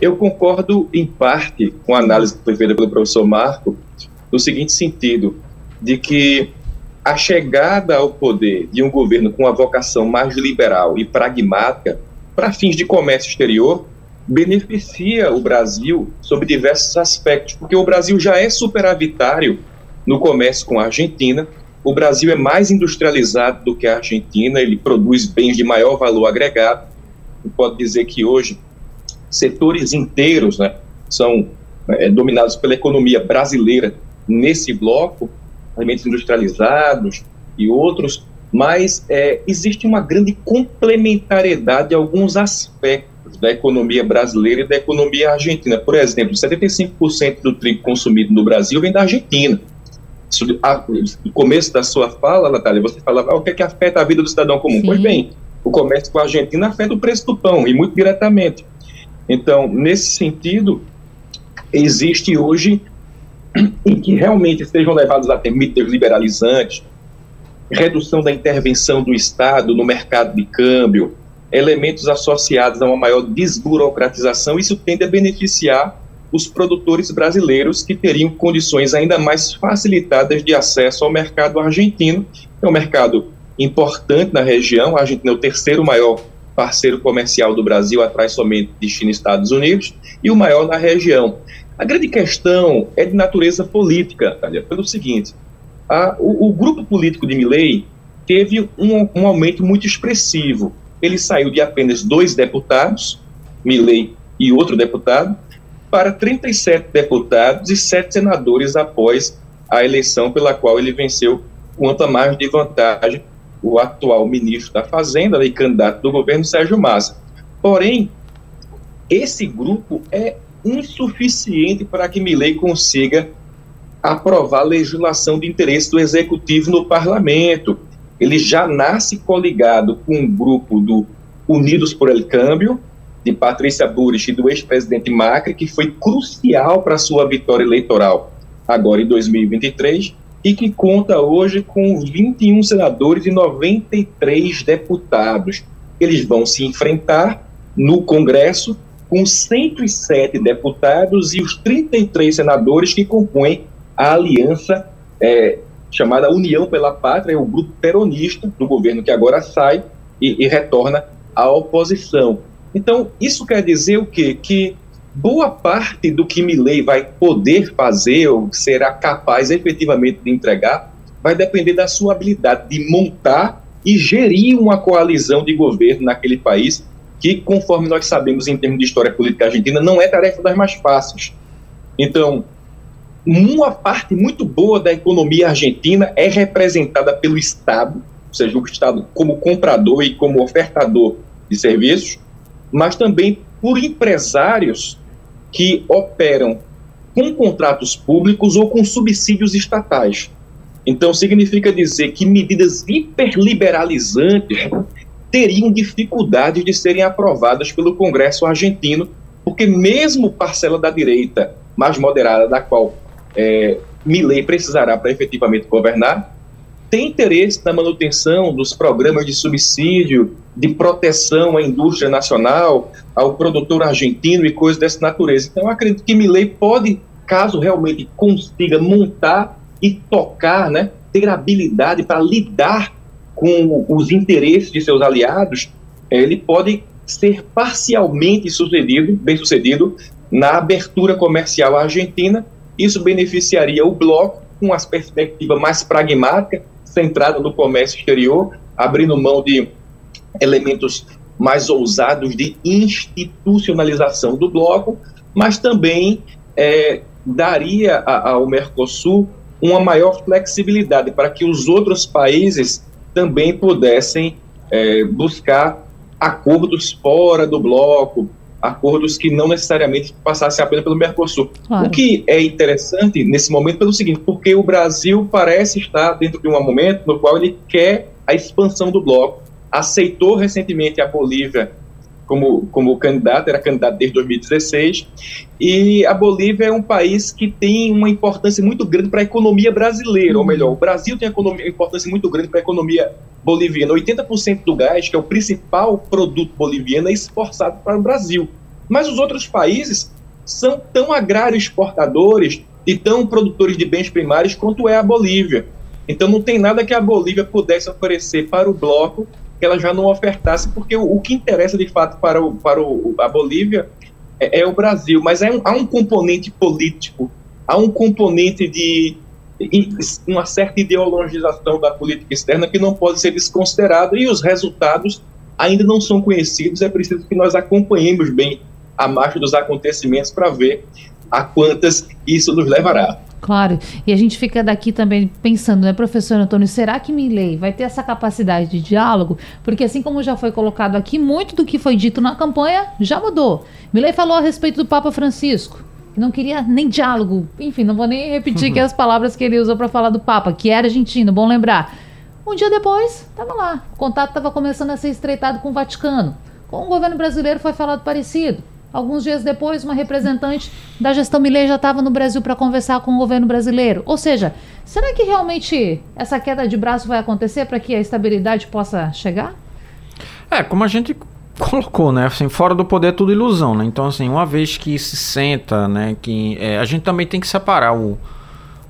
Eu concordo em parte com a análise que foi feita pelo professor Marco, no seguinte sentido, de que a chegada ao poder de um governo com uma vocação mais liberal e pragmática para fins de comércio exterior beneficia o Brasil sob diversos aspectos, porque o Brasil já é superavitário no comércio com a Argentina, o Brasil é mais industrializado do que a Argentina, ele produz bens de maior valor agregado, pode dizer que hoje setores inteiros né, são é, dominados pela economia brasileira nesse bloco, alimentos industrializados e outros, mas é, existe uma grande complementariedade em alguns aspectos da economia brasileira e da economia argentina. Por exemplo, 75% do trigo consumido no Brasil vem da Argentina. no começo da sua fala, Natália, você falava ah, o que, é que afeta a vida do cidadão comum. Sim. Pois bem, o comércio com a Argentina afeta o preço do pão, e muito diretamente. Então, nesse sentido, existe hoje em que realmente sejam levados a ter medidas liberalizantes, redução da intervenção do Estado no mercado de câmbio, elementos associados a uma maior desburocratização, isso tende a beneficiar os produtores brasileiros que teriam condições ainda mais facilitadas de acesso ao mercado argentino, que é um mercado importante na região. A Argentina é o terceiro maior parceiro comercial do Brasil, atrás somente de China e Estados Unidos, e o maior na região. A grande questão é de natureza política, Thalia, pelo seguinte: a, o, o, grupo político de Milley teve um, um, aumento muito expressivo. Ele saiu de apenas dois deputados, Milley e outro deputado, para 37 deputados e sete senadores após a eleição pela qual ele venceu quanto a mais de vantagem o atual ministro da Fazenda e candidato do governo, Sérgio Massa. Porém, esse grupo é insuficiente para que Milley consiga aprovar legislação de interesse do executivo no parlamento. Ele já nasce coligado com um grupo do Unidos por El Câmbio, de Patrícia Burrich e do ex-presidente Macri, que foi crucial para sua vitória eleitoral agora em 2023, e que conta hoje com 21 senadores e 93 deputados. Eles vão se enfrentar no Congresso com 107 deputados e os 33 senadores que compõem a aliança é, chamada União pela Pátria, o grupo peronista do governo que agora sai e, e retorna à oposição. Então, isso quer dizer o quê? Que boa parte do que Milley vai poder fazer ou será capaz efetivamente de entregar vai depender da sua habilidade de montar e gerir uma coalizão de governo naquele país que, conforme nós sabemos em termos de história política argentina, não é tarefa das mais fáceis. Então, uma parte muito boa da economia argentina é representada pelo Estado, ou seja, o Estado como comprador e como ofertador de serviços, mas também por empresários que operam com contratos públicos ou com subsídios estatais. Então, significa dizer que medidas hiperliberalizantes teriam dificuldade de serem aprovadas pelo Congresso argentino, porque mesmo parcela da direita mais moderada, da qual é, Milley precisará para efetivamente governar, tem interesse na manutenção dos programas de subsídio, de proteção à indústria nacional, ao produtor argentino e coisas dessa natureza. Então, eu acredito que Milley pode, caso realmente consiga montar e tocar, né, ter habilidade para lidar com os interesses de seus aliados, ele pode ser parcialmente sucedido, bem sucedido na abertura comercial à Argentina. Isso beneficiaria o bloco com uma perspectiva mais pragmática, centrada no comércio exterior, abrindo mão de elementos mais ousados de institucionalização do bloco, mas também é, daria ao Mercosul uma maior flexibilidade para que os outros países também pudessem é, buscar acordos fora do bloco, acordos que não necessariamente passassem apenas pelo Mercosul. Claro. O que é interessante nesse momento pelo seguinte, porque o Brasil parece estar dentro de um momento no qual ele quer a expansão do bloco, aceitou recentemente a Bolívia como, como candidato, era candidato desde 2016, e a Bolívia é um país que tem uma importância muito grande para a economia brasileira, ou melhor, o Brasil tem uma importância muito grande para a economia boliviana. 80% do gás, que é o principal produto boliviano, é exportado para o Brasil. Mas os outros países são tão agrário exportadores e tão produtores de bens primários quanto é a Bolívia. Então não tem nada que a Bolívia pudesse oferecer para o bloco que ela já não ofertasse, porque o, o que interessa de fato para, o, para o, a Bolívia é, é, o Brasil, mas é um, há um componente político, há um componente de uma certa ideologização da política externa que não pode ser desconsiderado e os resultados ainda não são conhecidos, é preciso que nós acompanhemos bem a marcha dos acontecimentos para ver a quantas isso nos levará. Claro, e a gente fica daqui também pensando, né, professor Antônio, será que Milley vai ter essa capacidade de diálogo? Porque assim como já foi colocado aqui, muito do que foi dito na campanha já mudou. Milley falou a respeito do Papa Francisco, que não queria nem diálogo. Enfim, não vou nem repetir aqui as palavras que ele usou para falar do Papa, que era argentino, bom lembrar. Um dia depois, estava lá, o contato estava começando a ser estreitado com o Vaticano. Com o governo brasileiro foi falado parecido. Alguns dias depois, uma representante da gestão Milei já estava no Brasil para conversar com o governo brasileiro. Ou seja, será que realmente essa queda de braço vai acontecer para que a estabilidade possa chegar? É, como a gente colocou, né? Assim, fora do poder é tudo ilusão, né? Então, assim, uma vez que se senta, né? Que é, a gente também tem que separar o,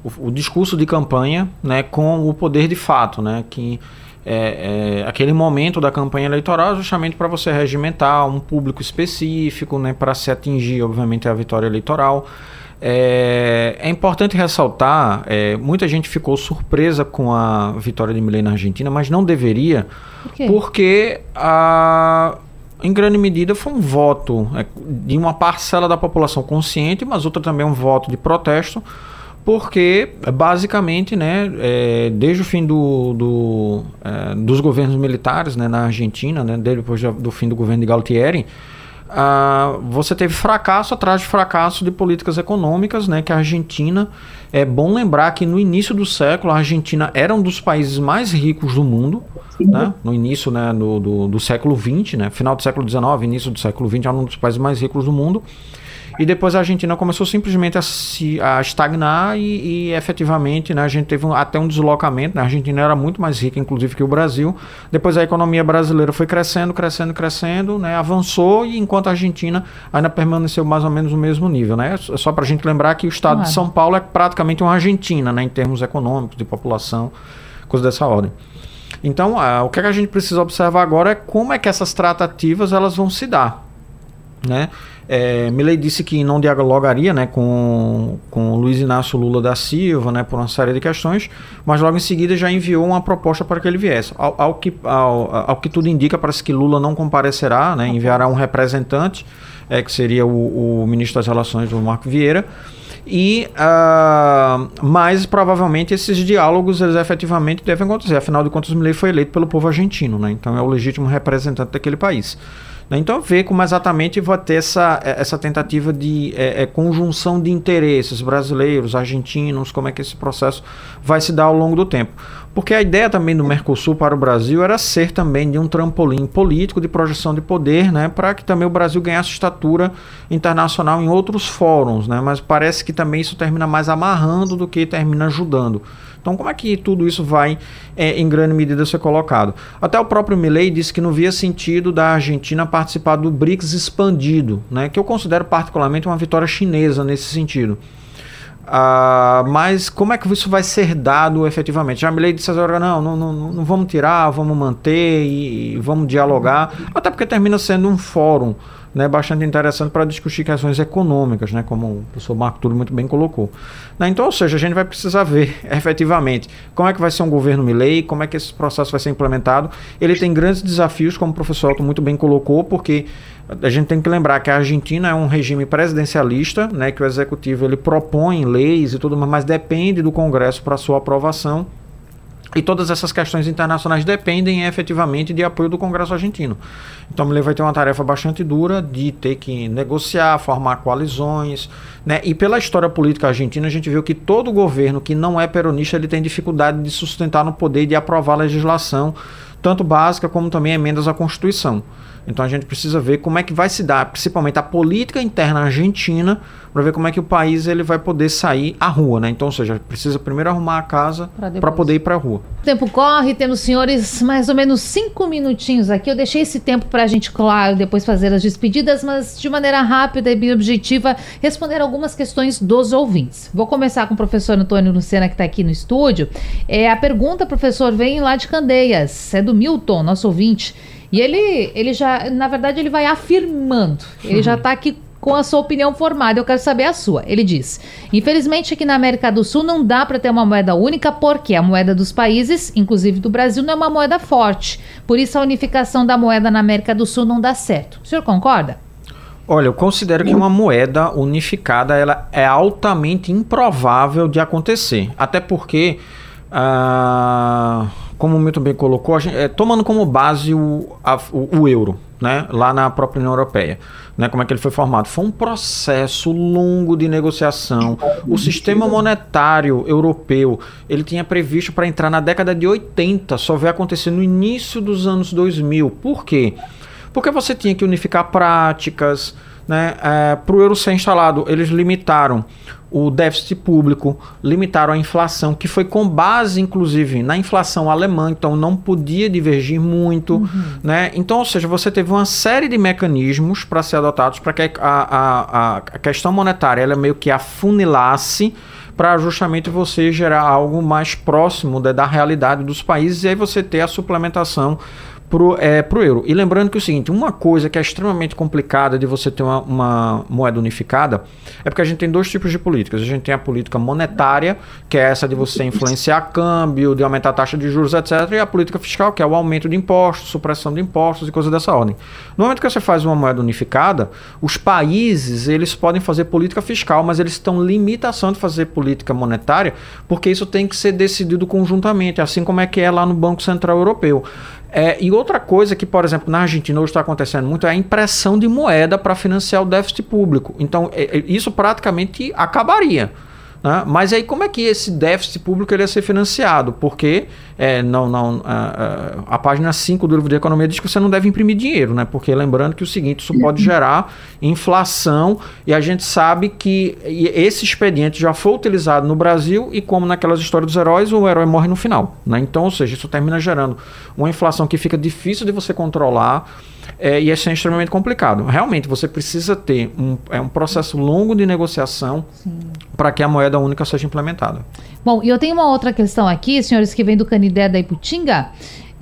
o, o, discurso de campanha, né? Com o poder de fato, né? Que é, é, aquele momento da campanha eleitoral é justamente para você regimentar um público específico, né, para se atingir, obviamente, a vitória eleitoral. É, é importante ressaltar, é, muita gente ficou surpresa com a vitória de Milei na Argentina, mas não deveria, Por porque a, em grande medida foi um voto é, de uma parcela da população consciente, mas outra também um voto de protesto porque basicamente, né, é, desde o fim do, do é, dos governos militares né, na Argentina, né, depois do fim do governo de Galtieri, você teve fracasso atrás de fracasso de políticas econômicas, né? Que a Argentina é bom lembrar que no início do século a Argentina era um dos países mais ricos do mundo, né? No início, né, do, do, do século XX, né? Final do século XIX, início do século XX, era um dos países mais ricos do mundo. E depois a Argentina começou simplesmente a, se, a estagnar e, e efetivamente né, a gente teve um, até um deslocamento. Né? A Argentina era muito mais rica, inclusive, que o Brasil. Depois a economia brasileira foi crescendo, crescendo, crescendo, né? avançou e enquanto a Argentina ainda permaneceu mais ou menos no mesmo nível. Né? É só para a gente lembrar que o estado de São Paulo é praticamente uma Argentina né? em termos econômicos, de população, coisa dessa ordem. Então, o que a gente precisa observar agora é como é que essas tratativas elas vão se dar. Né? É, Milley disse que não dialogaria né, com, com Luiz Inácio Lula da Silva né, por uma série de questões, mas logo em seguida já enviou uma proposta para que ele viesse. Ao, ao que, ao, ao, que tudo indica, parece que Lula não comparecerá, né, enviará um representante, é, que seria o, o ministro das Relações, o Marco Vieira. E, uh, mas provavelmente esses diálogos eles efetivamente devem acontecer. Afinal de contas, Milley foi eleito pelo povo argentino, né? então é o legítimo representante daquele país. Né? Então, ver como exatamente vai ter essa, é, essa tentativa de é, é, conjunção de interesses brasileiros, argentinos, como é que esse processo vai se dar ao longo do tempo. Porque a ideia também do Mercosul para o Brasil era ser também de um trampolim político de projeção de poder, né, para que também o Brasil ganhasse estatura internacional em outros fóruns, né, mas parece que também isso termina mais amarrando do que termina ajudando. Então, como é que tudo isso vai, é, em grande medida, ser colocado? Até o próprio Milley disse que não via sentido da Argentina participar do BRICS expandido, né, que eu considero particularmente uma vitória chinesa nesse sentido. Uh, mas como é que isso vai ser dado efetivamente? Já Milley disse agora, não, não, não, não vamos tirar, vamos manter e, e vamos dialogar, até porque termina sendo um fórum né, bastante interessante para discutir questões econômicas, né, como o professor Marco Túlio muito bem colocou. Né, então, ou seja, a gente vai precisar ver efetivamente como é que vai ser um governo Milley, como é que esse processo vai ser implementado. Ele tem grandes desafios, como o professor Otto muito bem colocou, porque a gente tem que lembrar que a Argentina é um regime presidencialista, né, que o executivo ele propõe leis e tudo, mas depende do Congresso para sua aprovação. E todas essas questões internacionais dependem efetivamente de apoio do Congresso argentino. Então, Milei vai ter uma tarefa bastante dura de ter que negociar, formar coalizões. Né? E pela história política argentina, a gente viu que todo governo que não é peronista ele tem dificuldade de sustentar no poder e de aprovar legislação, tanto básica como também emendas à Constituição. Então a gente precisa ver como é que vai se dar, principalmente a política interna argentina, para ver como é que o país ele vai poder sair à rua, né? Então, ou seja, precisa primeiro arrumar a casa para poder ir para a rua. O tempo corre, temos senhores mais ou menos cinco minutinhos aqui. Eu deixei esse tempo para a gente, claro, depois fazer as despedidas, mas de maneira rápida e bem objetiva, responder algumas questões dos ouvintes. Vou começar com o professor Antônio Lucena, que está aqui no estúdio. É, a pergunta, professor, vem lá de Candeias, é do Milton, nosso ouvinte. E ele, ele já, na verdade, ele vai afirmando. Ele uhum. já está aqui com a sua opinião formada. Eu quero saber a sua. Ele diz: Infelizmente, aqui na América do Sul não dá para ter uma moeda única, porque a moeda dos países, inclusive do Brasil, não é uma moeda forte. Por isso, a unificação da moeda na América do Sul não dá certo. O senhor concorda? Olha, eu considero que uma moeda unificada ela é altamente improvável de acontecer. Até porque. Uh como muito bem colocou, gente, é, tomando como base o, a, o, o, euro, né, lá na própria União Europeia. Né, como é que ele foi formado? Foi um processo longo de negociação. O sistema monetário europeu ele tinha previsto para entrar na década de 80, só veio acontecer no início dos anos 2000. Por quê? Porque você tinha que unificar práticas, né, é, para o euro ser instalado, eles limitaram o déficit público, limitaram a inflação, que foi com base, inclusive, na inflação alemã, então não podia divergir muito. Uhum. Né? Então, ou seja, você teve uma série de mecanismos para ser adotados para que a, a, a, questão monetária ela meio que afunilasse para justamente você gerar algo mais próximo da, da realidade dos países e aí você ter a suplementação pro, é, pro euro. E lembrando que é o seguinte, uma coisa que é extremamente complicada de você ter uma, uma, moeda unificada é porque a gente tem dois tipos de políticas. A gente tem a política monetária, que é essa de você influenciar câmbio, de aumentar a taxa de juros, etc. E a política fiscal, que é o aumento de impostos, supressão de impostos e coisas dessa ordem. No momento que você faz uma moeda unificada, os países eles podem fazer política fiscal, mas eles estão limitação de fazer política monetária, porque isso tem que ser decidido conjuntamente, assim como é que é lá no Banco Central Europeu. É, e outra coisa que, por exemplo, na Argentina hoje está acontecendo muito é a impressão de moeda para financiar o déficit público. Então, é, é, isso praticamente acabaria. Né? Mas aí como é que esse déficit público ele ia ser financiado? Porque é, não, não, a, a, a, página 5 do livro de economia diz que você não deve imprimir dinheiro, né? Porque lembrando que o seguinte, isso pode gerar inflação e a gente sabe que esse expediente já foi utilizado no Brasil e como naquelas histórias dos heróis, o herói morre no final. Né? Então, ou seja, isso termina gerando uma inflação que fica difícil de você controlar é, e isso é extremamente complicado. Realmente, você precisa ter um, é um processo longo de negociação para que a moeda única seja implementada. Bom, e eu tenho uma outra questão aqui, senhores que vêm do Canidé da Iputinga.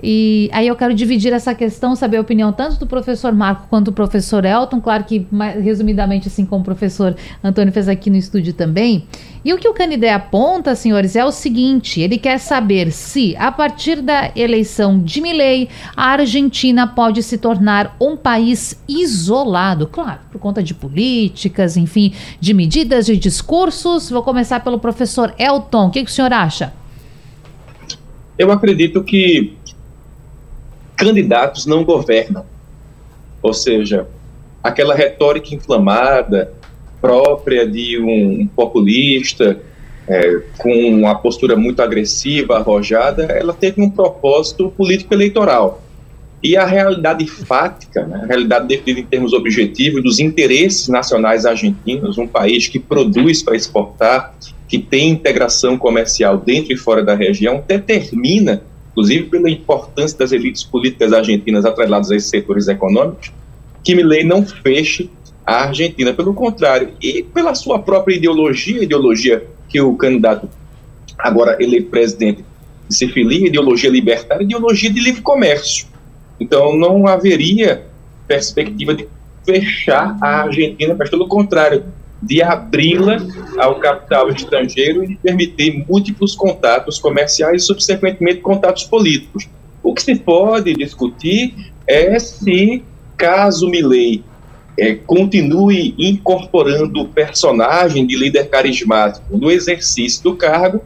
E aí eu quero dividir essa questão, saber a opinião tanto do professor Marco quanto do professor Elton, claro que mais, resumidamente assim como o professor Antônio fez aqui no estúdio também. E o que o Canidé aponta, senhores, é o seguinte, ele quer saber se a partir da eleição de Milley, a Argentina pode se tornar um país isolado, claro, por conta de políticas, enfim, de medidas, de discursos. Vou começar pelo professor Elton. O que, que o senhor acha? Eu acredito que candidatos não governam. Ou seja, aquela retórica inflamada, própria de um populista, é, com uma postura muito agressiva, arrojada, ela teve um propósito político-eleitoral. E a realidade fática, né, a realidade definida em termos objetivos dos interesses nacionais argentinos, um país que produz para exportar, que tem integração comercial dentro e fora da região, determina inclusive pela importância das elites políticas argentinas atreladas a esses setores econômicos, que Milley não feche a Argentina. Pelo contrário, e pela sua própria ideologia, ideologia que o candidato agora eleito presidente se filia, ideologia libertária, ideologia de livre comércio. Então não haveria perspectiva de fechar a Argentina, mas pelo contrário, de abri-la ao capital estrangeiro e de permitir múltiplos contatos comerciais e, subsequentemente, contatos políticos. O que se pode discutir é se, caso Milley é, continue incorporando o personagem de líder carismático no exercício do cargo,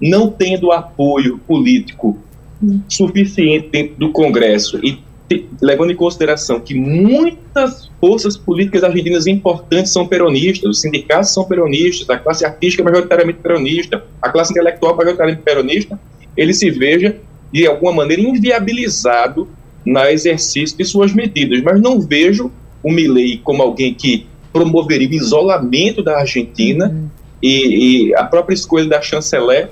não tendo apoio político suficiente dentro do Congresso e levando em consideração que muitas forças políticas argentinas importantes são peronistas, os sindicatos são peronistas, a classe artística é majoritariamente peronista, a classe intelectual é majoritariamente peronista, ele se veja, de alguma maneira, inviabilizado no exercício de suas medidas. Mas não vejo o Milley como alguém que promoveria o isolamento da Argentina uhum. e, e a própria escolha da chanceler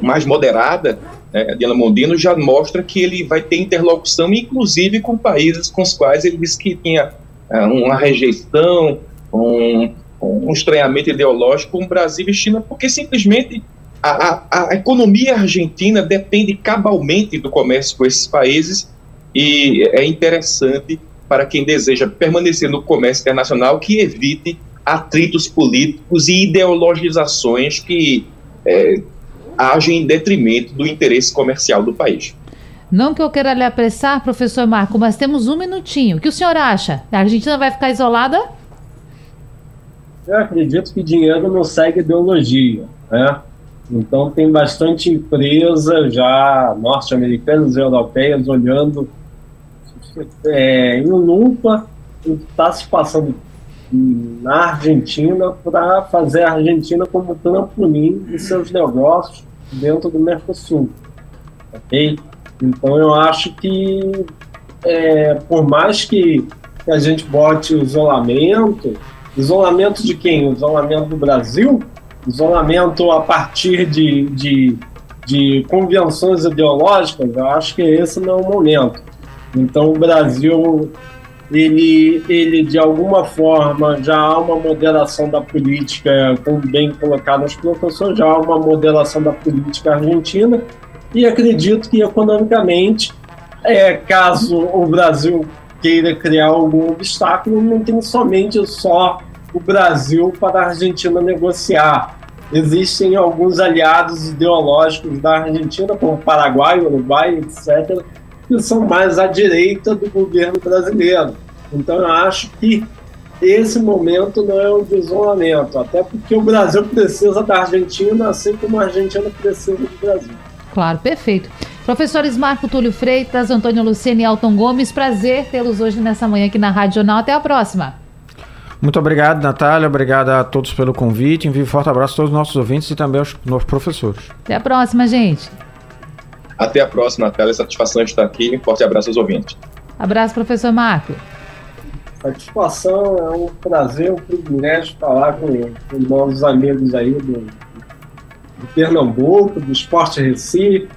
mais moderada né, Mondino já mostra que ele vai ter interlocução, inclusive com países com os quais ele disse que tinha uh, uma rejeição, um, um estranhamento ideológico com Brasil e China, porque simplesmente a, a, a, economia argentina depende cabalmente do comércio com esses países e é interessante para quem deseja permanecer no comércio internacional que evite atritos políticos e ideologizações que é, agem em detrimento do interesse comercial do país. Não que eu queira lhe apressar, professor Marco, mas temos um minutinho. O que o senhor acha? A Argentina vai ficar isolada? Eu acredito que dinheiro não segue ideologia, né? Então tem bastante empresa já norte-americanas e europeias olhando é, em lupa o que está se passando na Argentina para fazer a Argentina como trampolim de seus negócios dentro do Mercosul. Ok? Então eu acho que, é, por mais que que a gente bote isolamento. Isolamento de quem? Isolamento do Brasil? Isolamento a partir de, de, de convenções ideológicas? Eu acho que esse não é o momento. Então o Brasil ele, ele de alguma forma já há uma moderação da política, como bem colocado nos professores, já há uma moderação da política argentina e acredito que economicamente, é, caso o Brasil queira criar algum obstáculo, não tem somente só o Brasil para a Argentina negociar. Existem alguns aliados ideológicos da Argentina, como Paraguai, Uruguai, etc., que são mais à direita do governo brasileiro. Então eu acho que esse momento não é um isolamento, até porque o Brasil precisa da Argentina, assim como a Argentina precisa do Brasil. Claro, perfeito. Professores Marco Túlio Freitas, Antônio Lucene e Alton Gomes, prazer tê-los hoje nessa manhã aqui na Rádio Jornal. Até a próxima. Muito obrigado, Natália. Obrigado a todos pelo convite. Envio um forte abraço a todos os nossos ouvintes e também aos novos professores. Até a próxima, gente. Até a próxima, Natália. Satisfação de estar aqui. Forte abraço aos ouvintes. Abraço, professor Marco. Satisfação, é um prazer, um privilégio falar com, com novos amigos aí do, do Pernambuco, do Esporte Recife,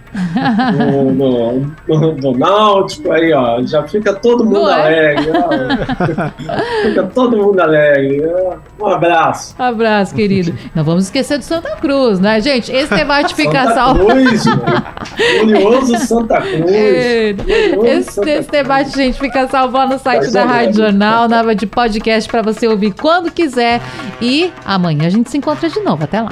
do, do, do, Náutico, aí ó, já fica todo mundo é? alegre, ó, fica todo mundo alegre. Um abraço. Um abraço, querido. Não vamos esquecer do Santa Cruz, né, gente? Esse debate fica Santa salvo. Cruz, Glorioso Santa Cruz. É, esse, Santa esse debate, Cruz. gente, fica salvo lá no site da Rádio Jornal, na de podcast para você ouvir quando quiser. E amanhã a gente se encontra de novo. Até lá.